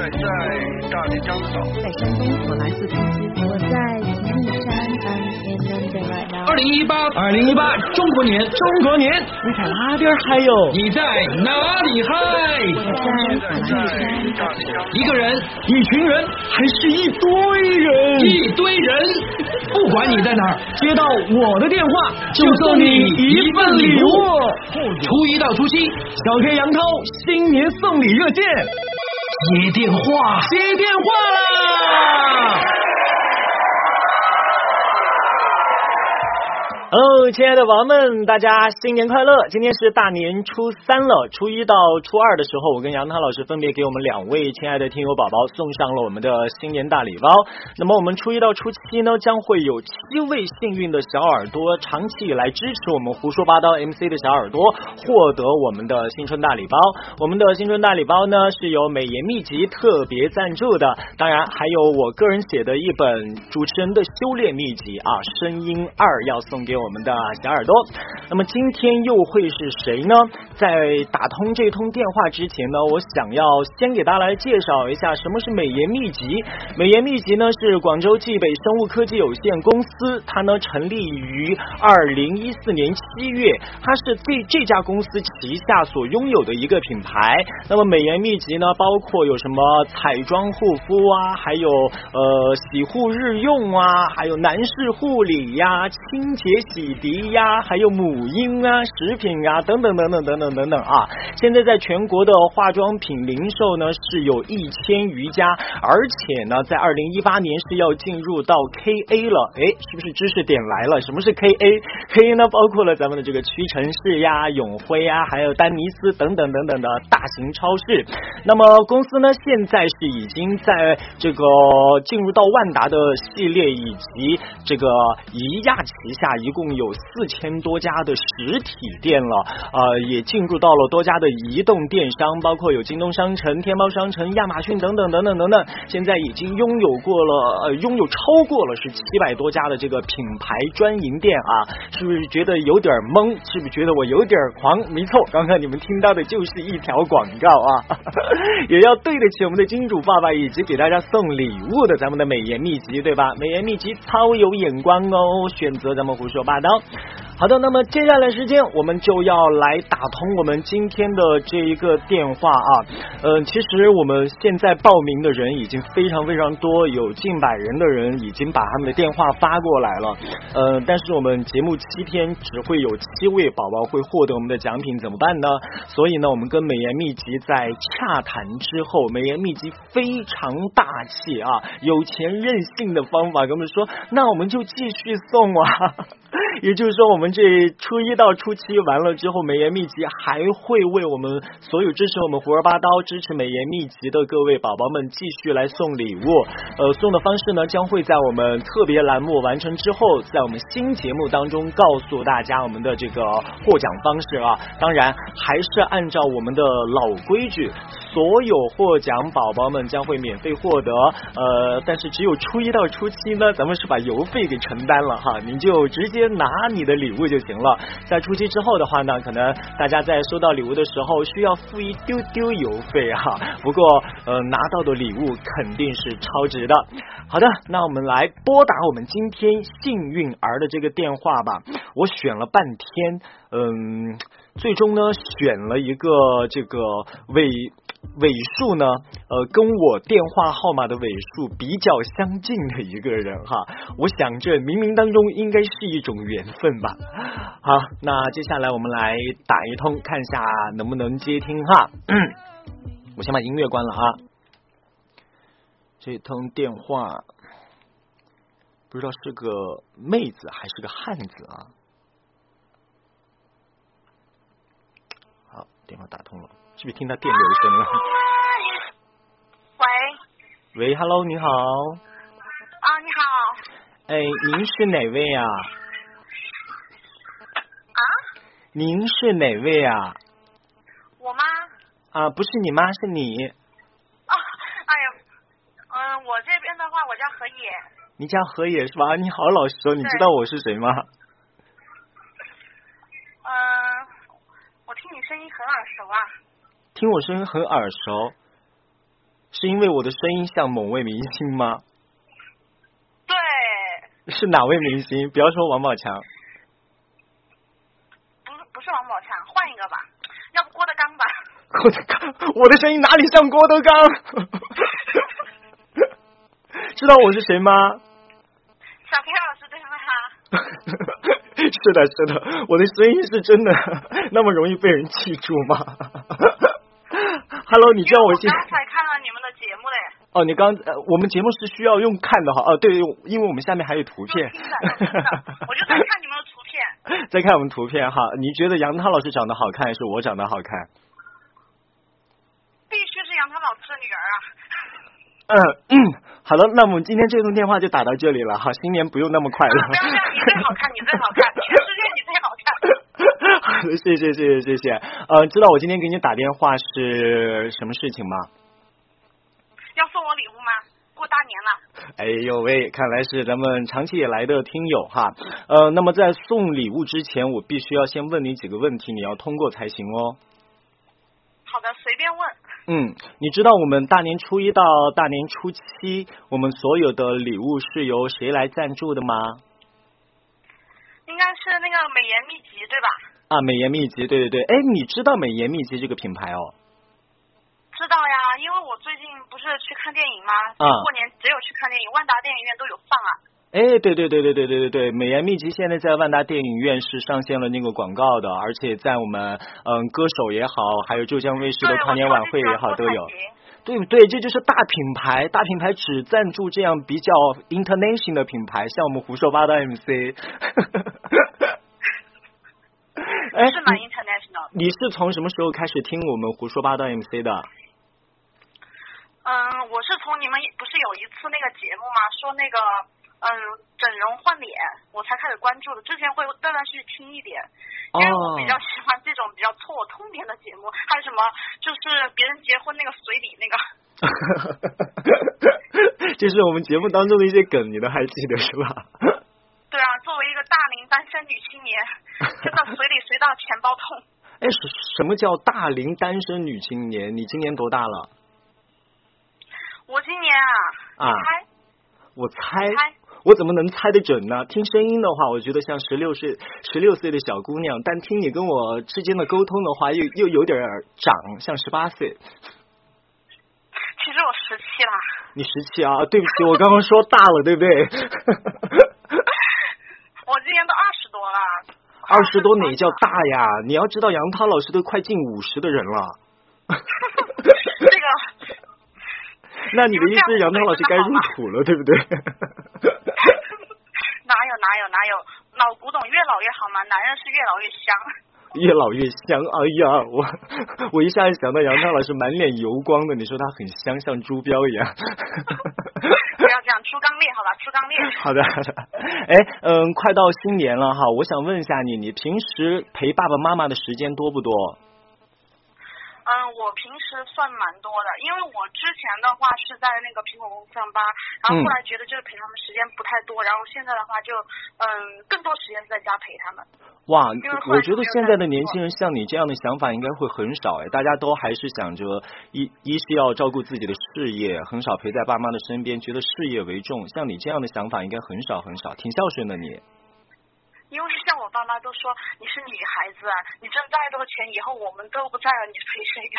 在在大连江子岛。在山东，我来自天津。我在吉林山，I'm in London right now。二零一八，二零一八中国年，中国年，你在哪边嗨哟？你在哪里嗨？我在吉林山，一个人，一群人，还是一堆人？一堆人，不管你在哪儿，接到我的电话就送你一份礼物。初一到初七，小 K 杨涛新年送礼热线，接电话，接电话啦哦亲爱的宝宝们，大家新年快乐！今天是大年初三了，初一到初二的时候，我跟杨涛老师分别给我们两位亲爱的听友宝宝送上了我们的新年大礼包。那么我们初一到初七呢，将会有七位幸运的小耳朵，长期以来支持我们胡说八道 MC 的小耳朵，获得我们的新春大礼包。我们的新春大礼包呢，是由美颜秘籍特别赞助的，当然还有我个人写的一本主持人的修炼秘籍啊，声音二要送给。我们的小耳朵，那么今天又会是谁呢？在打通这通电话之前呢，我想要先给大家来介绍一下什么是美颜秘籍。美颜秘籍呢是广州冀北生物科技有限公司，它呢成立于二零一四年七月，它是这这家公司旗下所拥有的一个品牌。那么美颜秘籍呢，包括有什么彩妆护肤啊，还有呃洗护日用啊，还有男士护理呀，清洁。洗涤呀，还有母婴啊，食品啊，等等等等等等等等啊！现在在全国的化妆品零售呢是有一千余家，而且呢，在二零一八年是要进入到 KA 了，哎，是不是知识点来了？什么是 KA？KA 呢，包括了咱们的这个屈臣氏呀、永辉呀，还有丹尼斯等等等等的大型超市。那么公司呢，现在是已经在这个进入到万达的系列以及这个宜亚旗下一共。共有四千多家的实体店了，呃，也进入到了多家的移动电商，包括有京东商城、天猫商城、亚马逊等等等等等等。现在已经拥有过了，呃，拥有超过了是七百多家的这个品牌专营店啊！是不是觉得有点懵？是不是觉得我有点狂？没错，刚刚你们听到的就是一条广告啊！也要对得起我们的金主爸爸以及给大家送礼物的咱们的美颜秘籍，对吧？美颜秘籍超有眼光哦，选择咱们胡说。八 about 好的，那么接下来时间我们就要来打通我们今天的这一个电话啊。嗯，其实我们现在报名的人已经非常非常多，有近百人的人已经把他们的电话发过来了。呃，但是我们节目七天只会有七位宝宝会获得我们的奖品，怎么办呢？所以呢，我们跟美颜秘籍在洽谈之后，美颜秘籍非常大气啊，有钱任性的方法跟我们说，那我们就继续送啊。也就是说，我们这初一到初七完了之后，美颜秘籍还会为我们所有支持我们胡说八道、支持美颜秘籍的各位宝宝们继续来送礼物。呃，送的方式呢，将会在我们特别栏目完成之后，在我们新节目当中告诉大家我们的这个获奖方式啊。当然，还是按照我们的老规矩，所有获奖宝宝们将会免费获得。呃，但是只有初一到初七呢，咱们是把邮费给承担了哈，您就直接。拿拿你的礼物就行了。在初期之后的话呢，可能大家在收到礼物的时候需要付一丢丢邮费哈。不过呃，拿到的礼物肯定是超值的。好的，那我们来拨打我们今天幸运儿的这个电话吧。我选了半天，嗯，最终呢选了一个这个为。尾数呢？呃，跟我电话号码的尾数比较相近的一个人哈，我想这冥冥当中应该是一种缘分吧。好，那接下来我们来打一通，看一下能不能接听哈。我先把音乐关了啊。这通电话不知道是个妹子还是个汉子啊？好，电话打通了。是不是听到电流声了？喂。喂，Hello，你好。啊，你好。哎，您是哪位啊？啊？您是哪位啊？我妈。啊，不是你妈，是你。啊，哎呀，嗯，我这边的话，我叫何野。你叫何野是吧？你好老实哦，你知道我是谁吗？嗯，我听你声音很耳熟啊。听我声音很耳熟，是因为我的声音像某位明星吗？对，是哪位明星？不要说王宝强。不是不是王宝强，换一个吧，要不郭德纲吧？郭德纲，我的声音哪里像郭德纲？知道我是谁吗？小平老师对吗？是的，是的，我的声音是真的那么容易被人记住吗？Hello，你叫我刚才看了你们的节目嘞，哦，你刚呃，我们节目是需要用看的哈，哦，对，因为我们下面还有图片 我就在看你们的图片。在看我们图片哈，你觉得杨涛老师长得好看，还是我长得好看？必须是杨涛老师的女儿啊！嗯嗯，好了，那我们今天这通电话就打到这里了哈，新年不用那么快乐。不要这样，你最好看，你最好看，全世界你最好看。好的，谢谢谢谢谢谢。呃，知道我今天给你打电话是什么事情吗？要送我礼物吗？过大年了，哎呦喂，看来是咱们长期以来的听友哈。呃，那么在送礼物之前，我必须要先问你几个问题，你要通过才行哦。好的，随便问。嗯，你知道我们大年初一到大年初七，我们所有的礼物是由谁来赞助的吗？应该是那个美颜秘籍对吧？啊，美颜秘籍，对对对。哎，你知道美颜秘籍这个品牌哦？知道呀，因为我最近不是去看电影吗？啊过年只有去看电影，万达电影院都有放啊。哎，对对对对对对对对，美颜秘籍现在在万达电影院是上线了那个广告的，而且在我们嗯歌手也好，还有浙江卫视的，跨年晚会也好都有对不对？这就是大品牌，大品牌只赞助这样比较 international 的品牌，像我们胡说八道 MC。哎，是蛮 international 的。你你是从什么时候开始听我们胡说八道 MC 的？嗯，我是从你们不是有一次那个节目吗？说那个嗯整容换脸，我才开始关注的。之前会断断续续听一点，因为我比较喜欢这种比较戳我痛点的节目。还有什么就是别人结婚那个随礼那个 这是我们节目当中的一些梗，你都还记得是吧？单身女青年，真的随礼随到钱包痛。哎，什什么叫大龄单身女青年？你今年多大了？我今年啊，啊我猜猜，我怎么能猜得准呢？听声音的话，我觉得像十六岁、十六岁的小姑娘，但听你跟我之间的沟通的话，又又有点儿长，像十八岁。其实我十七啦。你十七啊？对不起，我刚刚说大了，对不对？我今年都二十多了。二十多哪叫大呀？你要知道，杨涛老师都快近五十的人了。这个 那你的意思是杨涛老师该入土了，对不对？哪有哪有哪有，老古董越老越好嘛，男人是越老越香。越老越香，哎呀，我我一下子想到杨涛老师满脸油光的，你说他很香，像猪标一样。不要这样，猪刚烈好吧，猪刚烈。好的，好的。哎，嗯，快到新年了哈，我想问一下你，你平时陪爸爸妈妈的时间多不多？嗯，我平时算蛮多的，因为我之前的话是在那个苹果公司上班，然后后来觉得就是陪他们时间不太多，然后现在的话就嗯更多时间在家陪他们。哇我觉得现在的年轻人像你这样的想法应该会很少哎，大家都还是想着一一是要照顾自己的事业，很少陪在爸妈的身边，觉得事业为重。像你这样的想法应该很少很少，挺孝顺的你。因为像我爸妈都说你是女孩子啊，你挣再多钱，以后我们都不在了，你陪谁呀、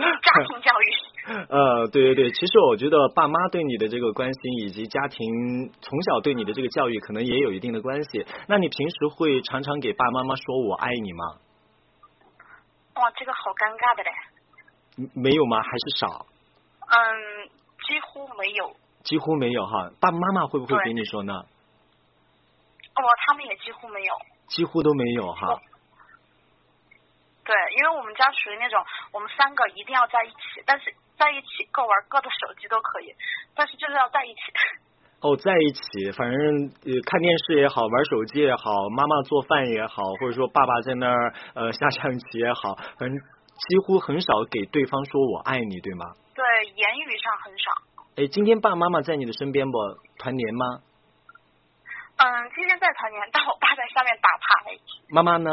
家庭教育。呃，对对对，其实我觉得爸妈对你的这个关心，以及家庭从小对你的这个教育，可能也有一定的关系。那你平时会常常给爸爸妈妈说我爱你吗？哇，这个好尴尬的嘞。嗯没有吗？还是少？嗯，几乎没有。几乎没有哈。爸爸妈妈会不会给你说呢？哦，他们也几乎没有。几乎都没有哈。对，因为我们家属于那种，我们三个一定要在一起，但是在一起各玩各的手机都可以，但是就是要在一起。哦，在一起，反正呃看电视也好，玩手机也好，妈妈做饭也好，或者说爸爸在那儿呃下象棋也好，反正几乎很少给对方说我爱你，对吗？对，言语上很少。哎，今天爸爸妈妈在你的身边不？团年吗？嗯，今天在团年，但我爸在下面打牌。妈妈呢？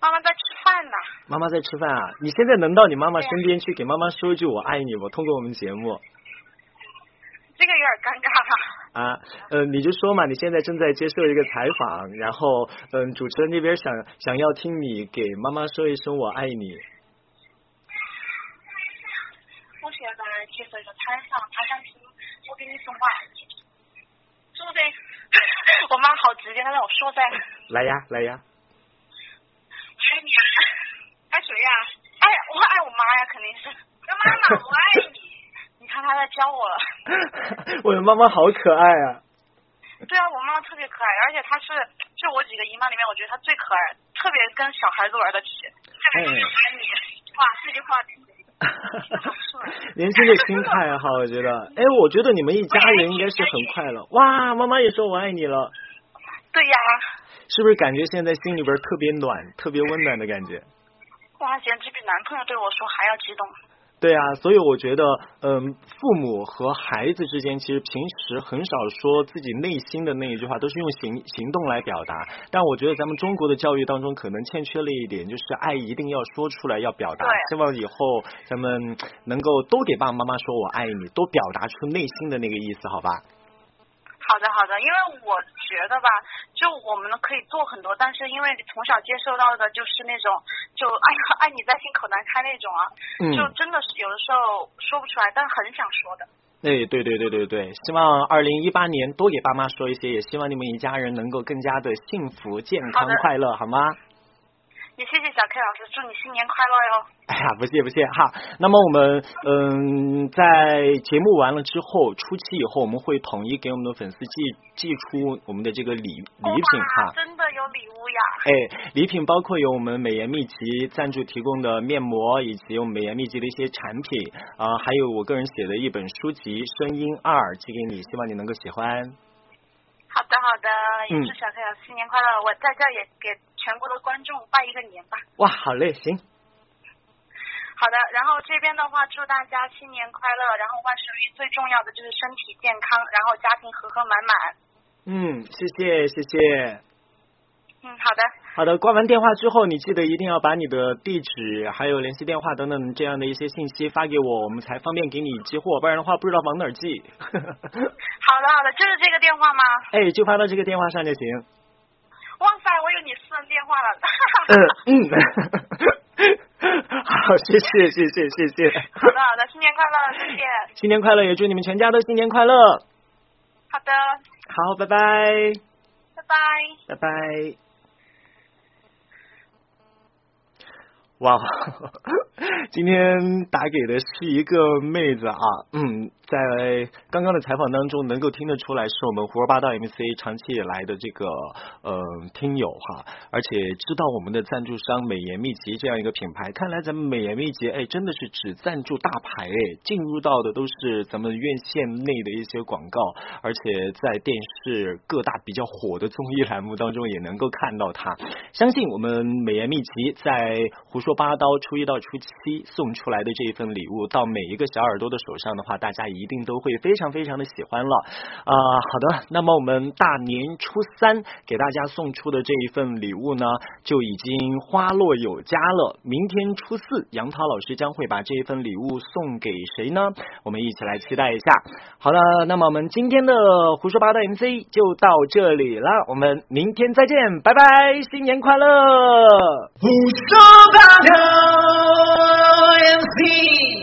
妈妈在吃饭呢。妈妈在吃饭啊？你现在能到你妈妈身边去给妈妈说一句我爱你不？通过我们节目。这个有点尴尬了。啊，呃，你就说嘛，你现在正在接受一个采访，然后嗯，主持人那边想想要听你给妈妈说一声我爱你。我现在接受一个采访，他想听我给你说话。说噻，我妈好直接，她让我说噻。来呀，来呀。我爱你啊！爱谁呀？爱我爱我妈呀，肯定是。妈妈，我爱你。你看她在教我了。我的妈妈好可爱啊。对啊，我妈妈特别可爱，而且她是就我几个姨妈里面，我觉得她最可爱，特别跟小孩子玩得起。爱你。哇，这句话。年轻的心态哈，我觉得，哎，我觉得你们一家人应该是很快乐。哇，妈妈也说我爱你了。对呀。是不是感觉现在心里边特别暖，特别温暖的感觉？哇，简直比男朋友对我说还要激动。对啊，所以我觉得，嗯，父母和孩子之间其实平时很少说自己内心的那一句话，都是用行行动来表达。但我觉得咱们中国的教育当中可能欠缺了一点，就是爱一定要说出来，要表达。希望以后咱们能够都给爸爸妈妈说我爱你，都表达出内心的那个意思，好吧？好的，好的，因为我觉得吧，就我们可以做很多，但是因为从小接受到的就是那种，就爱爱你在心口难开那种啊，就真的是有的时候说不出来，但很想说的。哎，对对对对对，希望二零一八年多给爸妈说一些，也希望你们一家人能够更加的幸福、健康、快乐，好吗？也谢谢小 K 老师，祝你新年快乐哟！哎呀，不谢不谢哈。那么我们嗯，在节目完了之后，初期以后，我们会统一给我们的粉丝寄寄出我们的这个礼礼品哈。真的有礼物呀！哎，礼品包括有我们美颜秘籍赞助提供的面膜，以及我们美颜秘籍的一些产品啊，还有我个人写的一本书籍《声音二》寄给你，希望你能够喜欢。好的好的，也祝小 K 老师新年快乐！我在这也给。全国的观众拜一个年吧！哇，好嘞，行。好的，然后这边的话，祝大家新年快乐，然后万事如意，最重要的就是身体健康，然后家庭和和满满。嗯，谢谢，谢谢。嗯，好的。好的，挂完电话之后，你记得一定要把你的地址、还有联系电话等等这样的一些信息发给我，我们才方便给你寄货，不然的话不知道往哪儿寄。好的，好的，就是这个电话吗？哎，就发到这个电话上就行。哇塞，我有你私人电话了。嗯 嗯，好，谢谢谢谢谢谢。好的好的，新年快乐，谢谢。新年快乐，也祝你们全家都新年快乐。好的。好，拜拜。拜拜。拜拜。哇，今天打给的是一个妹子啊，嗯，在刚刚的采访当中能够听得出来是我们胡说八道 MC 长期以来的这个呃听友哈，而且知道我们的赞助商美颜秘籍这样一个品牌，看来咱们美颜秘籍哎真的是只赞助大牌哎，进入到的都是咱们院线内的一些广告，而且在电视各大比较火的综艺栏目当中也能够看到它，相信我们美颜秘籍在胡。说八道初一到初七送出来的这一份礼物，到每一个小耳朵的手上的话，大家也一定都会非常非常的喜欢了啊！好的，那么我们大年初三给大家送出的这一份礼物呢，就已经花落有家了。明天初四，杨涛老师将会把这一份礼物送给谁呢？我们一起来期待一下。好了，那么我们今天的胡说八道 MC 就到这里了，我们明天再见，拜拜，新年快乐！胡说八道 MC。